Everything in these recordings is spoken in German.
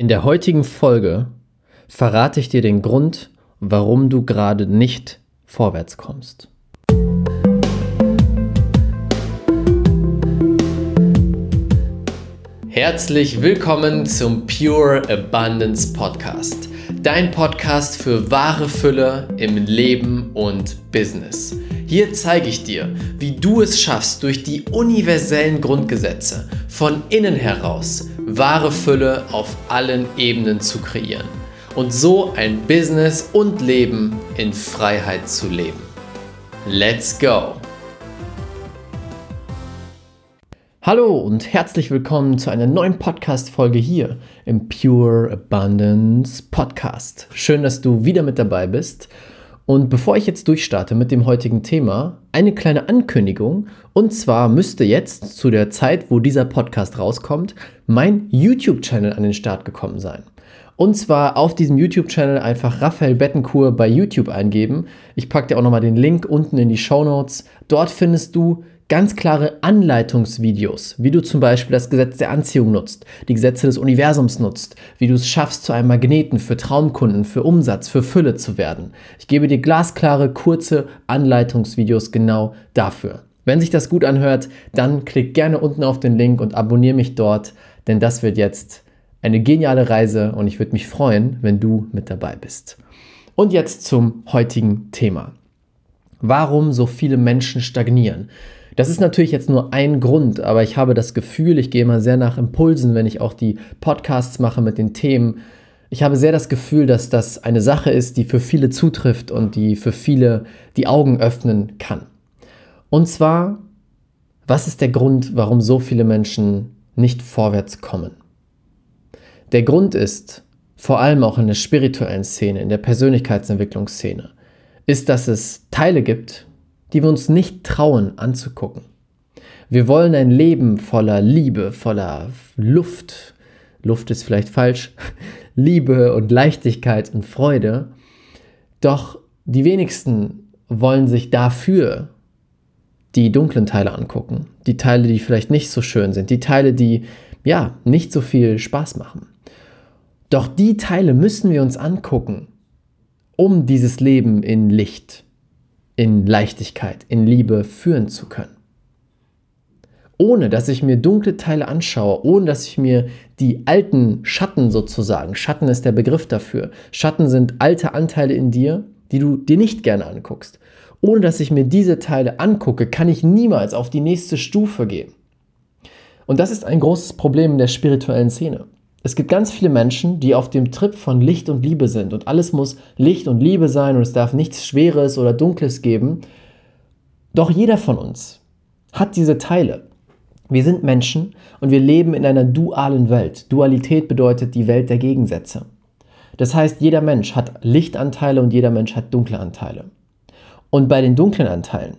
In der heutigen Folge verrate ich dir den Grund, warum du gerade nicht vorwärts kommst. Herzlich willkommen zum Pure Abundance Podcast. Dein Podcast für wahre Fülle im Leben und Business. Hier zeige ich dir, wie du es schaffst, durch die universellen Grundgesetze von innen heraus wahre Fülle auf allen Ebenen zu kreieren und so ein Business und Leben in Freiheit zu leben. Let's go! Hallo und herzlich willkommen zu einer neuen Podcast-Folge hier im Pure Abundance Podcast. Schön, dass du wieder mit dabei bist. Und bevor ich jetzt durchstarte mit dem heutigen Thema, eine kleine Ankündigung. Und zwar müsste jetzt zu der Zeit, wo dieser Podcast rauskommt, mein YouTube-Channel an den Start gekommen sein. Und zwar auf diesem YouTube-Channel einfach Raphael Bettencourt bei YouTube eingeben. Ich packe dir auch nochmal den Link unten in die Show Notes. Dort findest du ganz klare Anleitungsvideos, wie du zum Beispiel das Gesetz der Anziehung nutzt, die Gesetze des Universums nutzt, wie du es schaffst, zu einem Magneten für Traumkunden, für Umsatz, für Fülle zu werden. Ich gebe dir glasklare, kurze Anleitungsvideos genau dafür. Wenn sich das gut anhört, dann klick gerne unten auf den Link und abonniere mich dort, denn das wird jetzt eine geniale Reise und ich würde mich freuen, wenn du mit dabei bist. Und jetzt zum heutigen Thema. Warum so viele Menschen stagnieren? Das ist natürlich jetzt nur ein Grund, aber ich habe das Gefühl, ich gehe immer sehr nach Impulsen, wenn ich auch die Podcasts mache mit den Themen. Ich habe sehr das Gefühl, dass das eine Sache ist, die für viele zutrifft und die für viele die Augen öffnen kann. Und zwar, was ist der Grund, warum so viele Menschen nicht vorwärts kommen? Der Grund ist, vor allem auch in der spirituellen Szene, in der Persönlichkeitsentwicklungsszene, ist, dass es Teile gibt, die wir uns nicht trauen anzugucken. Wir wollen ein Leben voller Liebe, voller Luft. Luft ist vielleicht falsch. Liebe und Leichtigkeit und Freude. Doch die wenigsten wollen sich dafür die dunklen Teile angucken. Die Teile, die vielleicht nicht so schön sind. Die Teile, die ja nicht so viel Spaß machen. Doch die Teile müssen wir uns angucken, um dieses Leben in Licht, in Leichtigkeit, in Liebe führen zu können. Ohne dass ich mir dunkle Teile anschaue, ohne dass ich mir die alten Schatten sozusagen, Schatten ist der Begriff dafür, Schatten sind alte Anteile in dir, die du dir nicht gerne anguckst. Ohne dass ich mir diese Teile angucke, kann ich niemals auf die nächste Stufe gehen. Und das ist ein großes Problem in der spirituellen Szene. Es gibt ganz viele Menschen, die auf dem Trip von Licht und Liebe sind und alles muss Licht und Liebe sein und es darf nichts Schweres oder Dunkles geben. Doch jeder von uns hat diese Teile. Wir sind Menschen und wir leben in einer dualen Welt. Dualität bedeutet die Welt der Gegensätze. Das heißt, jeder Mensch hat Lichtanteile und jeder Mensch hat dunkle Anteile. Und bei den dunklen Anteilen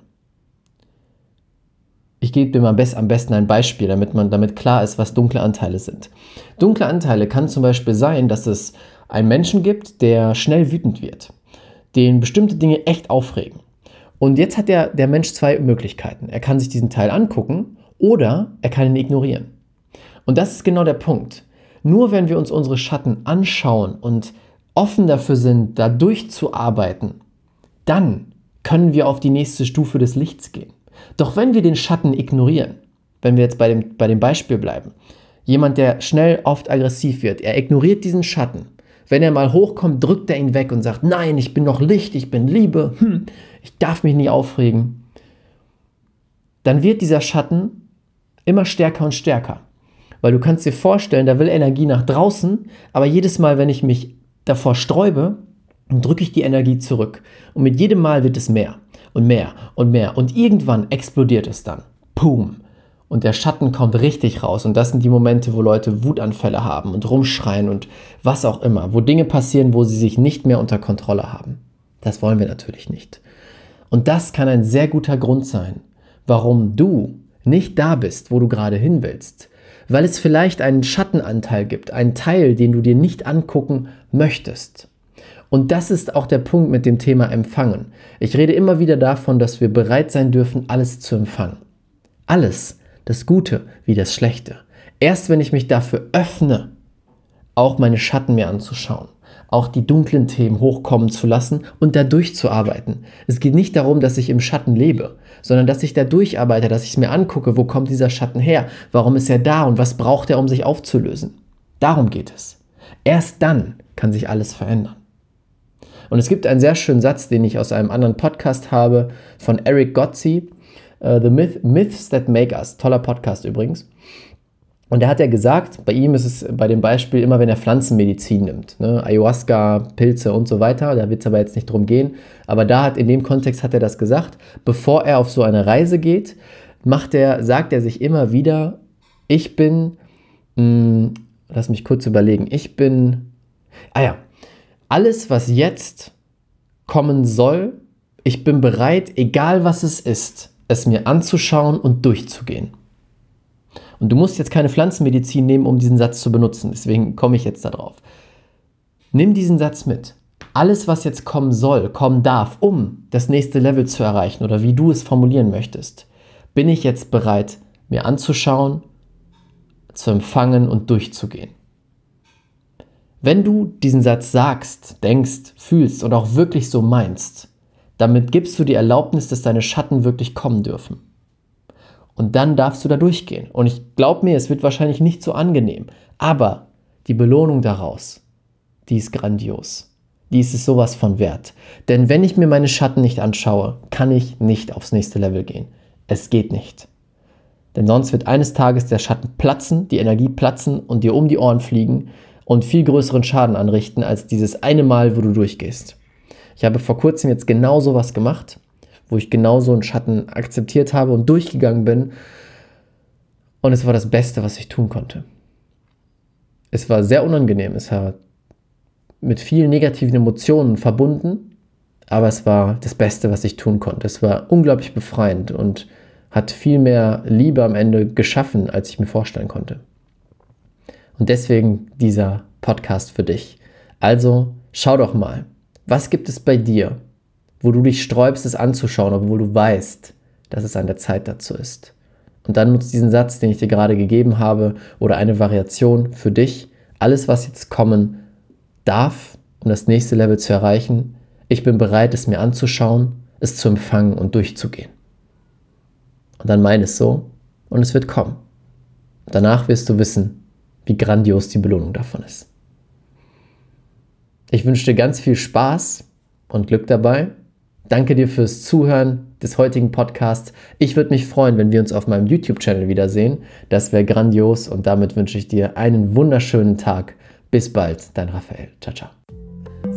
ich gebe dir mal am besten ein Beispiel, damit man damit klar ist, was dunkle Anteile sind. Dunkle Anteile kann zum Beispiel sein, dass es einen Menschen gibt, der schnell wütend wird, den bestimmte Dinge echt aufregen. Und jetzt hat der, der Mensch zwei Möglichkeiten. Er kann sich diesen Teil angucken oder er kann ihn ignorieren. Und das ist genau der Punkt. Nur wenn wir uns unsere Schatten anschauen und offen dafür sind, da durchzuarbeiten, dann können wir auf die nächste Stufe des Lichts gehen. Doch wenn wir den Schatten ignorieren, wenn wir jetzt bei dem, bei dem Beispiel bleiben, jemand, der schnell oft aggressiv wird, er ignoriert diesen Schatten. Wenn er mal hochkommt, drückt er ihn weg und sagt, nein, ich bin noch Licht, ich bin Liebe, hm, ich darf mich nie aufregen. Dann wird dieser Schatten immer stärker und stärker. Weil du kannst dir vorstellen, da will Energie nach draußen, aber jedes Mal, wenn ich mich davor sträube, drücke ich die Energie zurück. Und mit jedem Mal wird es mehr und mehr und mehr. Und irgendwann explodiert es dann. Boom. Und der Schatten kommt richtig raus. Und das sind die Momente, wo Leute Wutanfälle haben und rumschreien und was auch immer. Wo Dinge passieren, wo sie sich nicht mehr unter Kontrolle haben. Das wollen wir natürlich nicht. Und das kann ein sehr guter Grund sein, warum du nicht da bist, wo du gerade hin willst. Weil es vielleicht einen Schattenanteil gibt, einen Teil, den du dir nicht angucken möchtest. Und das ist auch der Punkt mit dem Thema Empfangen. Ich rede immer wieder davon, dass wir bereit sein dürfen, alles zu empfangen. Alles, das Gute wie das Schlechte. Erst wenn ich mich dafür öffne, auch meine Schatten mir anzuschauen, auch die dunklen Themen hochkommen zu lassen und da durchzuarbeiten. Es geht nicht darum, dass ich im Schatten lebe, sondern dass ich da durcharbeite, dass ich es mir angucke, wo kommt dieser Schatten her, warum ist er da und was braucht er, um sich aufzulösen. Darum geht es. Erst dann kann sich alles verändern. Und es gibt einen sehr schönen Satz, den ich aus einem anderen Podcast habe, von Eric Gotzi, uh, The Myth, Myths That Make Us. Toller Podcast übrigens. Und er hat ja gesagt, bei ihm ist es bei dem Beispiel immer, wenn er Pflanzenmedizin nimmt, ne? Ayahuasca, Pilze und so weiter, da wird es aber jetzt nicht drum gehen, aber da hat in dem Kontext hat er das gesagt, bevor er auf so eine Reise geht, macht er, sagt er sich immer wieder, ich bin, mh, hm, lass mich kurz überlegen, ich bin, ah ja, alles, was jetzt kommen soll, ich bin bereit, egal was es ist, es mir anzuschauen und durchzugehen. Und du musst jetzt keine Pflanzenmedizin nehmen, um diesen Satz zu benutzen. Deswegen komme ich jetzt darauf. Nimm diesen Satz mit. Alles, was jetzt kommen soll, kommen darf, um das nächste Level zu erreichen oder wie du es formulieren möchtest, bin ich jetzt bereit, mir anzuschauen, zu empfangen und durchzugehen. Wenn du diesen Satz sagst, denkst, fühlst und auch wirklich so meinst, damit gibst du die Erlaubnis, dass deine Schatten wirklich kommen dürfen. Und dann darfst du da durchgehen. Und ich glaube mir, es wird wahrscheinlich nicht so angenehm. Aber die Belohnung daraus, die ist grandios. Die ist es sowas von wert. Denn wenn ich mir meine Schatten nicht anschaue, kann ich nicht aufs nächste Level gehen. Es geht nicht. Denn sonst wird eines Tages der Schatten platzen, die Energie platzen und dir um die Ohren fliegen und viel größeren Schaden anrichten als dieses eine Mal, wo du durchgehst. Ich habe vor kurzem jetzt genau sowas gemacht wo ich genauso einen Schatten akzeptiert habe und durchgegangen bin. Und es war das Beste, was ich tun konnte. Es war sehr unangenehm, es war mit vielen negativen Emotionen verbunden, aber es war das Beste, was ich tun konnte. Es war unglaublich befreiend und hat viel mehr Liebe am Ende geschaffen, als ich mir vorstellen konnte. Und deswegen dieser Podcast für dich. Also schau doch mal, was gibt es bei dir, wo du dich sträubst, es anzuschauen, obwohl du weißt, dass es an der Zeit dazu ist. Und dann nutzt diesen Satz, den ich dir gerade gegeben habe, oder eine Variation für dich. Alles, was jetzt kommen darf, um das nächste Level zu erreichen, ich bin bereit, es mir anzuschauen, es zu empfangen und durchzugehen. Und dann meine es so und es wird kommen. Danach wirst du wissen, wie grandios die Belohnung davon ist. Ich wünsche dir ganz viel Spaß und Glück dabei Danke dir fürs Zuhören des heutigen Podcasts. Ich würde mich freuen, wenn wir uns auf meinem YouTube-Channel wiedersehen. Das wäre grandios und damit wünsche ich dir einen wunderschönen Tag. Bis bald, dein Raphael. Ciao, ciao.